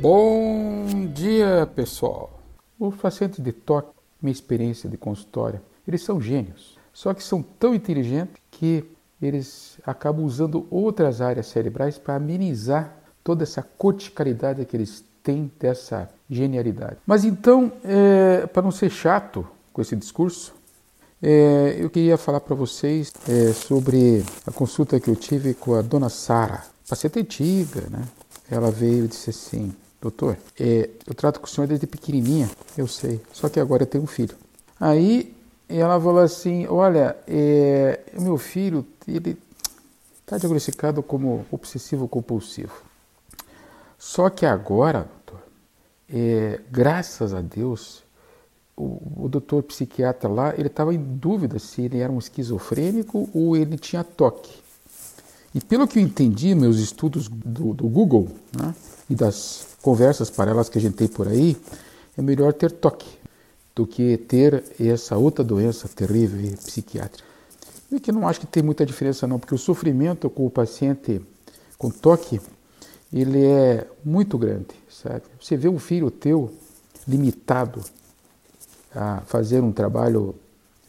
Bom dia, pessoal. Os pacientes de toque, minha experiência de consultório, eles são gênios. Só que são tão inteligentes que eles acabam usando outras áreas cerebrais para amenizar toda essa corticalidade que eles têm dessa genialidade. Mas então, é, para não ser chato com esse discurso, é, eu queria falar para vocês é, sobre a consulta que eu tive com a dona Sara, paciente antiga, né? Ela veio e disse assim: Doutor, é, eu trato com o senhor desde pequenininha, eu sei, só que agora eu tenho um filho. Aí ela falou assim: Olha, é, meu filho, ele está diagnosticado como obsessivo compulsivo. Só que agora, doutor, é, graças a Deus, o, o doutor psiquiatra lá, ele estava em dúvida se ele era um esquizofrênico ou ele tinha toque. E pelo que eu entendi, meus estudos do, do Google né, e das conversas paralelas que a gente tem por aí, é melhor ter toque do que ter essa outra doença terrível psiquiátrica. E que não acho que tem muita diferença não, porque o sofrimento com o paciente com toque, ele é muito grande, sabe? Você vê um filho teu limitado a fazer um trabalho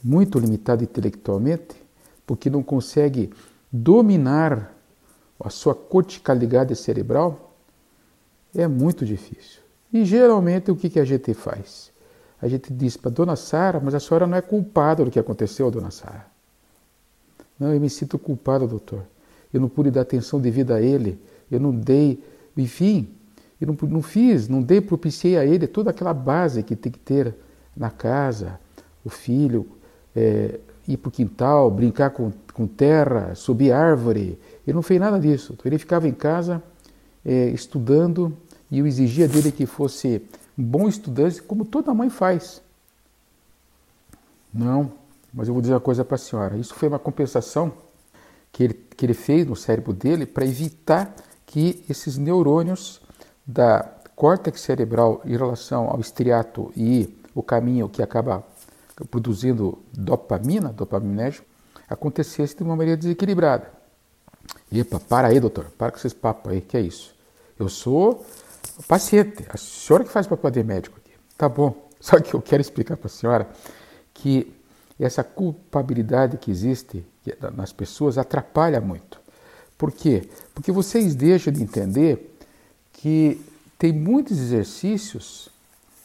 muito limitado intelectualmente, porque não consegue dominar a sua corticalidade cerebral, é muito difícil. E geralmente o que, a gente faz? A gente diz para Dona Sara, mas a senhora não é culpada do que aconteceu, Dona Sara. Não, eu me sinto culpada, doutor. Eu não pude dar atenção devida a ele. Eu não dei, enfim, eu não, não fiz, não dei, propiciei a ele toda aquela base que tem que ter na casa, o filho, é, ir para o quintal, brincar com, com terra, subir árvore. Ele não fez nada disso. Ele ficava em casa é, estudando e eu exigia dele que fosse bom estudante, como toda mãe faz. Não, mas eu vou dizer uma coisa para a senhora: isso foi uma compensação que ele, que ele fez no cérebro dele para evitar que esses neurônios da córtex cerebral em relação ao estriato e o caminho que acaba produzindo dopamina, dopaminérgico, acontecesse de uma maneira desequilibrada. Epa, para aí, doutor, para com esses papos aí, que é isso? Eu sou paciente, a senhora que faz papel de médico aqui. Tá bom, só que eu quero explicar para a senhora que essa culpabilidade que existe nas pessoas atrapalha muito. Por quê? Porque vocês deixam de entender que tem muitos exercícios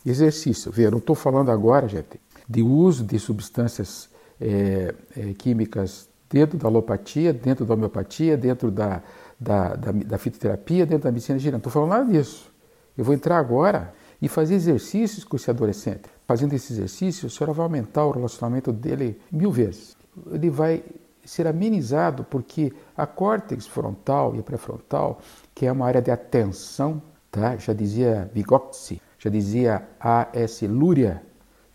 Exercício. Vê, não estou falando agora, gente, de uso de substâncias é, é, químicas dentro da alopatia, dentro da homeopatia, dentro da, da, da, da fitoterapia, dentro da medicina geral. Não estou falando nada disso. Eu vou entrar agora e fazer exercícios com esse adolescente. Fazendo esse exercício, a senhora vai aumentar o relacionamento dele mil vezes. Ele vai ser amenizado porque a córtex frontal e pré-frontal, que é uma área de atenção, tá? já dizia Vygotsky, já dizia A.S. Luria,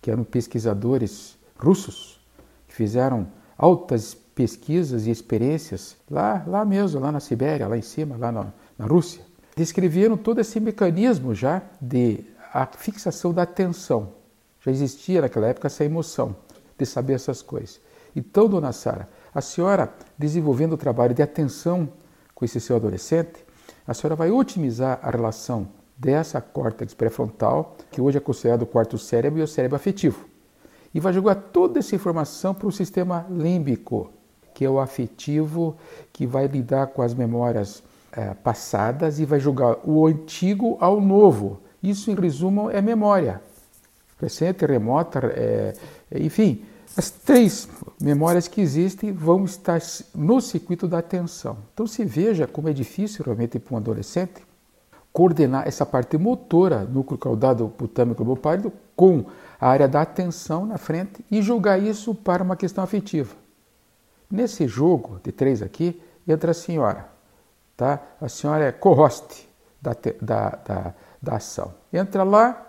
que eram pesquisadores russos, que fizeram altas pesquisas e experiências lá, lá mesmo, lá na Sibéria, lá em cima, lá na, na Rússia. Descreveram todo esse mecanismo já de a fixação da atenção. Já existia naquela época essa emoção de saber essas coisas. Então, dona Sara, a senhora desenvolvendo o trabalho de atenção com esse seu adolescente, a senhora vai otimizar a relação dessa córtex pré-frontal, que hoje é considerado o quarto cérebro e o cérebro afetivo. E vai jogar toda essa informação para o sistema límbico, que é o afetivo, que vai lidar com as memórias é, passadas e vai jogar o antigo ao novo. Isso, em resumo, é memória. Recente, remota, é, enfim, as três memórias que existem vão estar no circuito da atenção. Então, se veja como é difícil realmente para um adolescente coordenar essa parte motora, núcleo caudado putâmico lobopálido, com a área da atenção na frente e jogar isso para uma questão afetiva. Nesse jogo de três aqui, entra a senhora. Tá? A senhora é co-host da, da, da, da ação. Entra lá,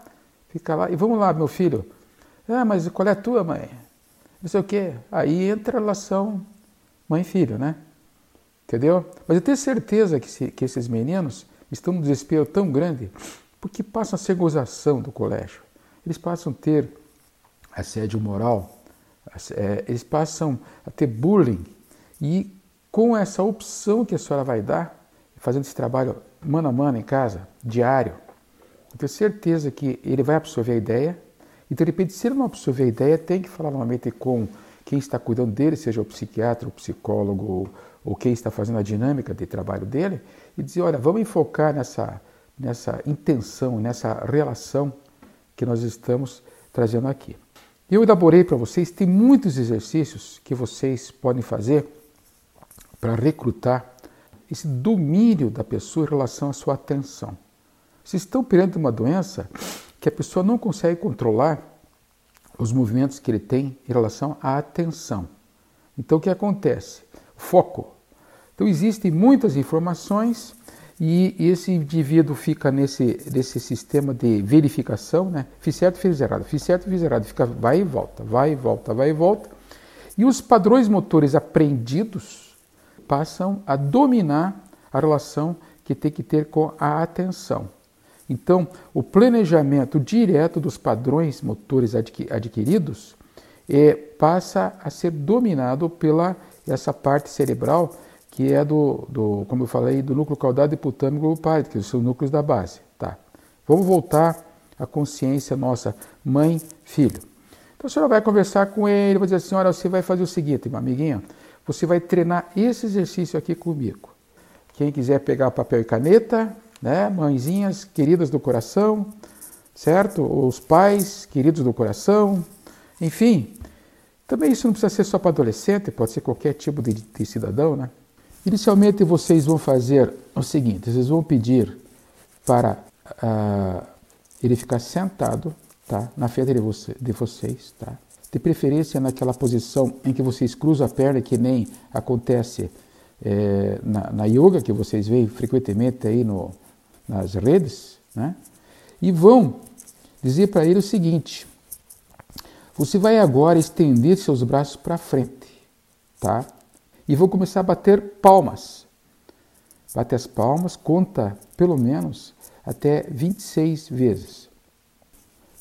fica lá, e vamos lá, meu filho. Ah, mas qual é a tua, mãe? Não sei o quê. Aí entra a relação mãe-filho, né? Entendeu? Mas eu tenho certeza que, se, que esses meninos estão num desespero tão grande porque passam a ser gozação do colégio. Eles passam a ter assédio moral, é, eles passam a ter bullying. E com essa opção que a senhora vai dar, fazendo esse trabalho mano a mano em casa, diário, eu tenho certeza que ele vai absorver a ideia. E de repente, se ele não absorver a ideia, tem que falar novamente com quem está cuidando dele, seja o psiquiatra, o psicólogo ou quem está fazendo a dinâmica de trabalho dele, e dizer: olha, vamos enfocar nessa, nessa intenção, nessa relação que nós estamos trazendo aqui. Eu elaborei para vocês, tem muitos exercícios que vocês podem fazer para recrutar esse domínio da pessoa em relação à sua atenção. Vocês estão perante uma doença que a pessoa não consegue controlar os movimentos que ele tem em relação à atenção. Então o que acontece? Foco. Então existem muitas informações e esse indivíduo fica nesse, nesse sistema de verificação, né? Fiz certo, fiz errado, fiz certo, fiz errado, fica vai e volta, vai e volta, vai e volta. E os padrões motores aprendidos passam a dominar a relação que tem que ter com a atenção. Então, o planejamento direto dos padrões motores adquiridos é, passa a ser dominado pela essa parte cerebral que é do, do como eu falei, do núcleo caudado hipotâmico globopárico, que são os núcleos da base. Tá. Vamos voltar à consciência nossa, mãe, filho. Então a senhora vai conversar com ele, vai dizer assim, olha, você vai fazer o seguinte, meu amiguinho, você vai treinar esse exercício aqui comigo. Quem quiser pegar papel e caneta, né? Mãezinhas queridas do coração, certo? Os pais queridos do coração, enfim. Também isso não precisa ser só para adolescente, pode ser qualquer tipo de, de cidadão, né? Inicialmente vocês vão fazer o seguinte: vocês vão pedir para uh, ele ficar sentado, tá? Na frente de, você, de vocês, tá? De preferência naquela posição em que vocês cruzam a perna, que nem acontece é, na, na yoga, que vocês veem frequentemente aí no, nas redes, né? e vão dizer para ele o seguinte: você vai agora estender seus braços para frente, tá? E vou começar a bater palmas. Bate as palmas, conta pelo menos até 26 vezes.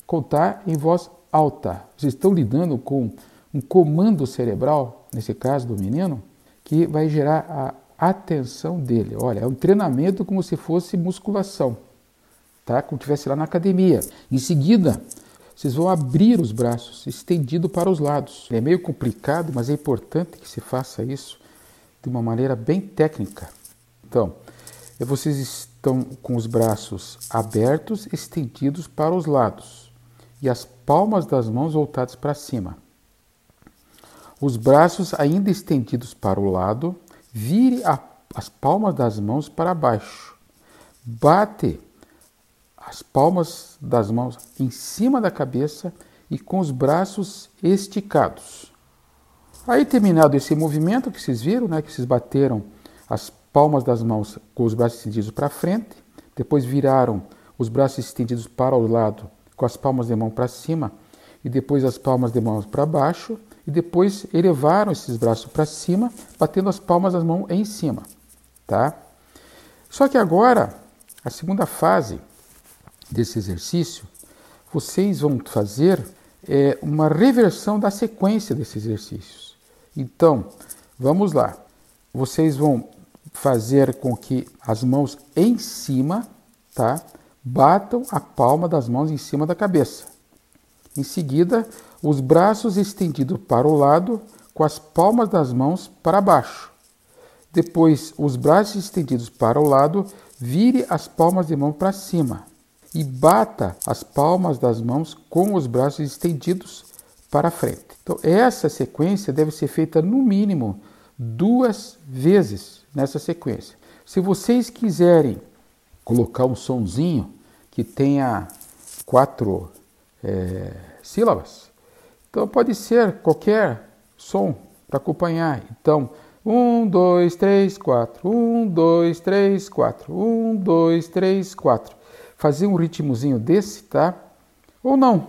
Contar em voz alta. Vocês estão lidando com um comando cerebral, nesse caso do menino, que vai gerar a atenção dele. Olha, é um treinamento como se fosse musculação, tá? Como tivesse lá na academia. Em seguida, vocês vão abrir os braços, estendido para os lados. É meio complicado, mas é importante que se faça isso de uma maneira bem técnica. Então, vocês estão com os braços abertos, estendidos para os lados e as palmas das mãos voltadas para cima. Os braços ainda estendidos para o lado Vire a, as palmas das mãos para baixo. Bate as palmas das mãos em cima da cabeça e com os braços esticados. Aí, terminado esse movimento que vocês viram, né, que vocês bateram as palmas das mãos com os braços estendidos para frente, depois viraram os braços estendidos para o lado com as palmas de mão para cima e depois as palmas de mãos para baixo e depois elevaram esses braços para cima, batendo as palmas das mãos em cima, tá? Só que agora, a segunda fase desse exercício, vocês vão fazer é, uma reversão da sequência desses exercícios. Então, vamos lá. Vocês vão fazer com que as mãos em cima, tá? Batam a palma das mãos em cima da cabeça. Em seguida, os braços estendidos para o lado, com as palmas das mãos para baixo. Depois, os braços estendidos para o lado, vire as palmas de mão para cima e bata as palmas das mãos com os braços estendidos para frente. Então, essa sequência deve ser feita no mínimo duas vezes nessa sequência. Se vocês quiserem colocar um sonzinho que tenha quatro é, sílabas, então pode ser qualquer som para acompanhar. Então, um, dois, três, quatro. Um, dois, três, quatro. Um, dois, três, quatro. Fazer um ritmozinho desse, tá? Ou não.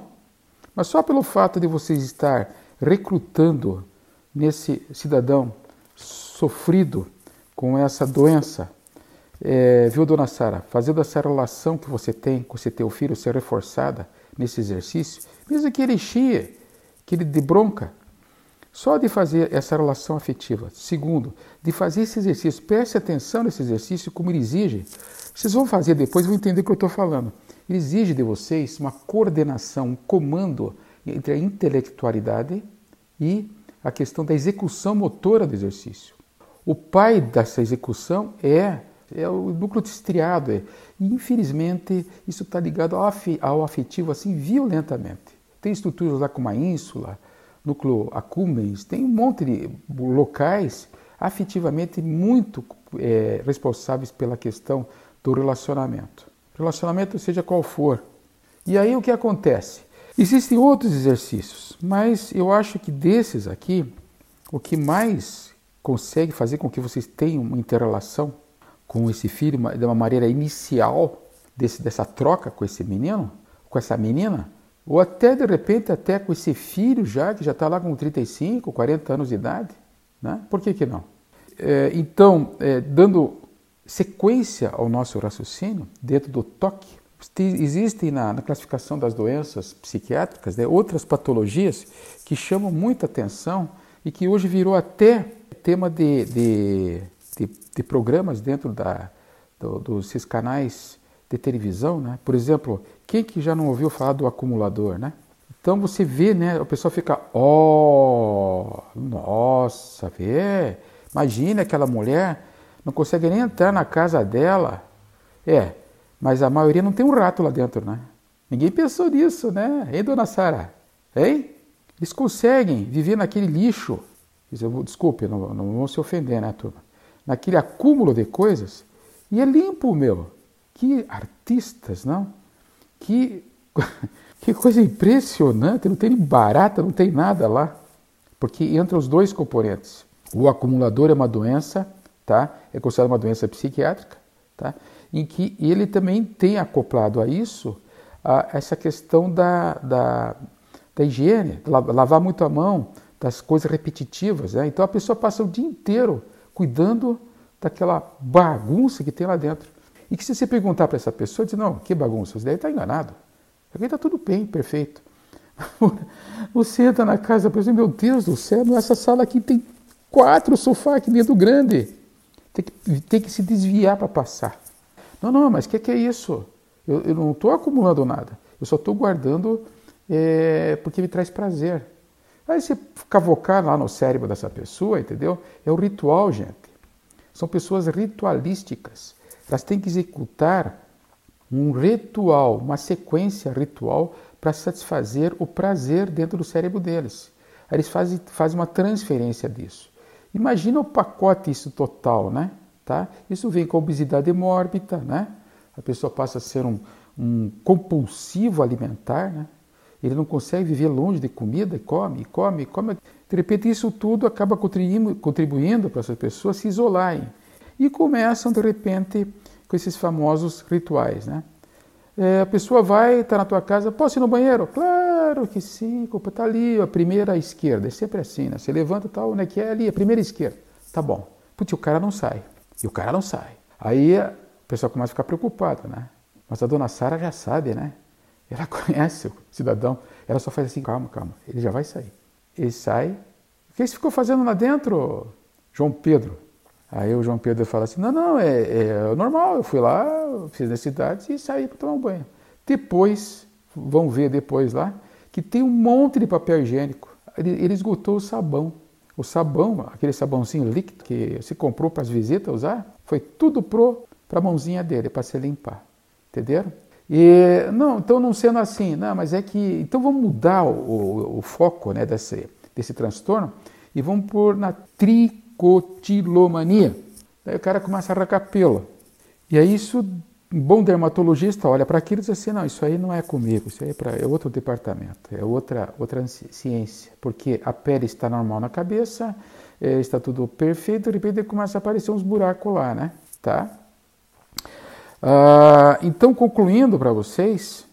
Mas só pelo fato de vocês estar recrutando nesse cidadão sofrido com essa doença, é, viu, dona Sara? Fazendo essa relação que você tem com esse teu filho ser reforçada nesse exercício, mesmo que ele chia, que ele de bronca, só de fazer essa relação afetiva. Segundo, de fazer esse exercício. Preste atenção nesse exercício, como ele exige. Vocês vão fazer depois, vão entender o que eu estou falando. ele exige de vocês uma coordenação, um comando entre a intelectualidade e a questão da execução motora do exercício. O pai dessa execução é, é o núcleo estriado. É, e infelizmente isso está ligado ao, afetivo assim violentamente. Tem estruturas lá como a ínsula, núcleo accumbens, tem um monte de locais afetivamente muito é, responsáveis pela questão do relacionamento. Relacionamento seja qual for. E aí o que acontece? Existem outros exercícios, mas eu acho que desses aqui, o que mais consegue fazer com que vocês tenham uma interrelação com esse filho de uma maneira inicial desse, dessa troca com esse menino, com essa menina, ou até de repente até com esse filho já que já está lá com 35, 40 anos de idade, né? Por que que não? É, então, é, dando sequência ao nosso raciocínio dentro do toque, existem na, na classificação das doenças psiquiátricas né, outras patologias que chamam muita atenção e que hoje virou até tema de, de, de, de programas dentro da, do, dos canais de televisão, né? Por exemplo, quem que já não ouviu falar do acumulador, né? Então você vê, né? O pessoal fica, ó, oh, nossa, vê, imagina aquela mulher não consegue nem entrar na casa dela. É, mas a maioria não tem um rato lá dentro, né? Ninguém pensou nisso, né? Hein, dona Sara? Hein? Eles conseguem viver naquele lixo. Desculpe, não, não vão se ofender, né, turma? Naquele acúmulo de coisas. E é limpo, meu. Que artistas, não? Que, que coisa impressionante. Não tem barata, não tem nada lá. Porque entra os dois componentes. O acumulador é uma doença, tá? É considerada uma doença psiquiátrica, tá? Em que ele também tem acoplado a isso a essa questão da, da, da higiene, lavar muito a mão, das coisas repetitivas. Né? Então a pessoa passa o dia inteiro cuidando daquela bagunça que tem lá dentro. E que se você perguntar para essa pessoa, diz, não, que bagunça, você deve estar enganado. Aqui está tudo bem, perfeito. Você entra na casa, por exemplo, meu Deus do céu, essa sala aqui tem quatro sofás aqui dentro grande. Tem que, tem que se desviar para passar. Não, não, mas o que, que, é isso? Eu, eu não estou acumulando nada. Eu só estou guardando é, porque me traz prazer. Aí você cavocar lá no cérebro dessa pessoa, entendeu? É o ritual, gente. São pessoas ritualísticas. Elas têm que executar um ritual, uma sequência ritual para satisfazer o prazer dentro do cérebro deles. Aí eles fazem, fazem uma transferência disso. Imagina o pacote isso total, né? Tá? Isso vem com obesidade mórbida, né? A pessoa passa a ser um, um compulsivo alimentar, né? Ele não consegue viver longe de comida, e come, come, come. De repente, isso tudo acaba contribuindo, para essas pessoas se isolarem. E começam, de repente, com esses famosos rituais. Né? É, a pessoa vai, está na tua casa, posso ir no banheiro? Claro que sim, culpa está ali, a primeira esquerda. É sempre assim, né? Você levanta e tal, onde é que é ali? A primeira esquerda. Tá bom. Putz, o cara não sai. E o cara não sai. Aí a pessoa começa a ficar preocupada, né? Mas a dona Sara já sabe, né? Ela conhece o cidadão. Ela só faz assim, calma, calma. Ele já vai sair. Ele sai. O que você ficou fazendo lá dentro, João Pedro? Aí o João Pedro fala assim, não, não, é, é normal. Eu fui lá, fiz necessidades e saí para tomar um banho. Depois, vão ver depois lá, que tem um monte de papel higiênico. Ele, ele esgotou o sabão. O sabão, aquele sabãozinho líquido que você comprou para as visitas usar, foi tudo para a mãozinha dele, para se limpar. Entenderam? E, não, então não sendo assim, não, mas é que. Então vamos mudar o, o, o foco né, desse, desse transtorno e vamos pôr na tricotilomania. Daí o cara começa a arrancar pelo. E aí isso, um bom dermatologista olha para aquilo e diz assim, não, isso aí não é comigo, isso aí é, pra, é outro departamento, é outra, outra ciência. Porque a pele está normal na cabeça, é, está tudo perfeito, de repente começa a aparecer uns buracos lá, né? Tá? Ah, então, concluindo para vocês,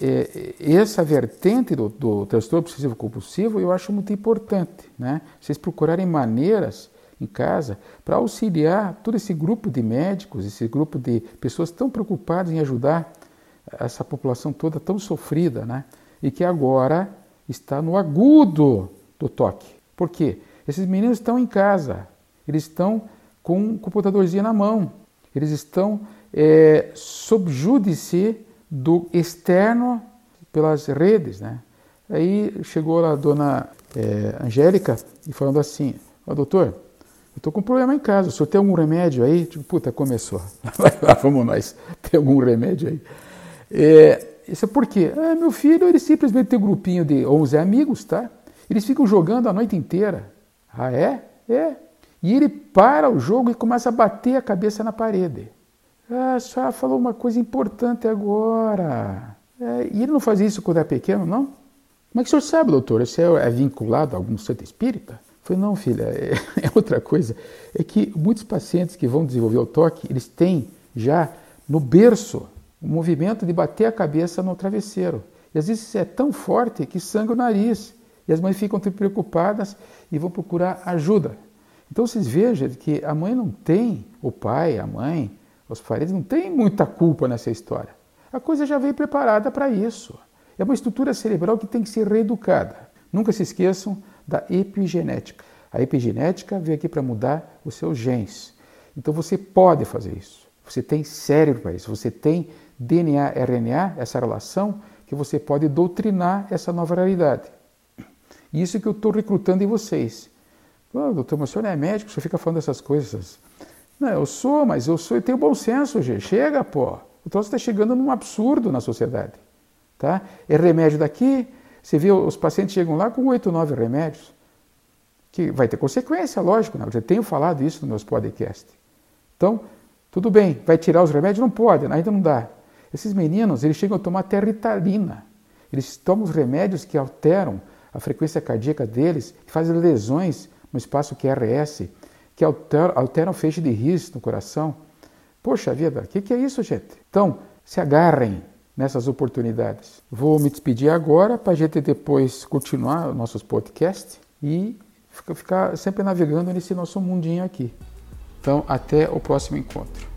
é, essa vertente do, do transtorno obsessivo compulsivo eu acho muito importante, né? Vocês procurarem maneiras em casa para auxiliar todo esse grupo de médicos, esse grupo de pessoas tão preocupadas em ajudar essa população toda tão sofrida, né? E que agora está no agudo do toque. Por quê? Esses meninos estão em casa, eles estão com um computadorzinho na mão, eles estão é, sob júdice do externo pelas redes, né? Aí chegou a dona é, Angélica e falando assim, oh, doutor, eu tô com um problema em casa, o senhor tem algum remédio aí? Tipo, puta, começou. vamos nós, tem algum remédio aí? É, isso é por quê? Ah, meu filho, ele simplesmente tem um grupinho de 11 amigos, tá? Eles ficam jogando a noite inteira. Ah, é? É. E ele para o jogo e começa a bater a cabeça na parede. Ah, a senhora falou uma coisa importante agora. É, e ele não fazia isso quando era pequeno, não? Como é que o senhor sabe, doutor? Você é vinculado a algum centro espírita? Eu falei, não, filha, é, é outra coisa. É que muitos pacientes que vão desenvolver o toque, eles têm já no berço o movimento de bater a cabeça no travesseiro. E às vezes é tão forte que sangra o nariz. E as mães ficam preocupadas e vão procurar ajuda. Então vocês vejam que a mãe não tem, o pai, a mãe, os parentes não têm muita culpa nessa história. A coisa já veio preparada para isso. É uma estrutura cerebral que tem que ser reeducada. Nunca se esqueçam da epigenética. A epigenética veio aqui para mudar os seus genes. Então você pode fazer isso. Você tem cérebro para isso. Você tem DNA, RNA, essa relação que você pode doutrinar essa nova realidade. Isso que eu estou recrutando em vocês. Oh, doutor, mas o senhor não é médico, o senhor fica falando essas coisas. Não, eu sou, mas eu sou, eu tenho bom senso, gente. Chega, pô. O troço está chegando num absurdo na sociedade. Tá? É remédio daqui, você vê, os pacientes chegam lá com oito, nove remédios, que vai ter consequência, lógico, né? eu já tenho falado isso nos meus podcasts. Então, tudo bem, vai tirar os remédios? Não pode, ainda não dá. Esses meninos, eles chegam a tomar territalina. Eles tomam os remédios que alteram a frequência cardíaca deles, que fazem lesões no espaço QRS, que alteram, alteram feixe de risco no coração. Poxa vida, o que, que é isso, gente? Então, se agarrem nessas oportunidades. Vou me despedir agora para a gente depois continuar nossos podcasts e ficar sempre navegando nesse nosso mundinho aqui. Então, até o próximo encontro.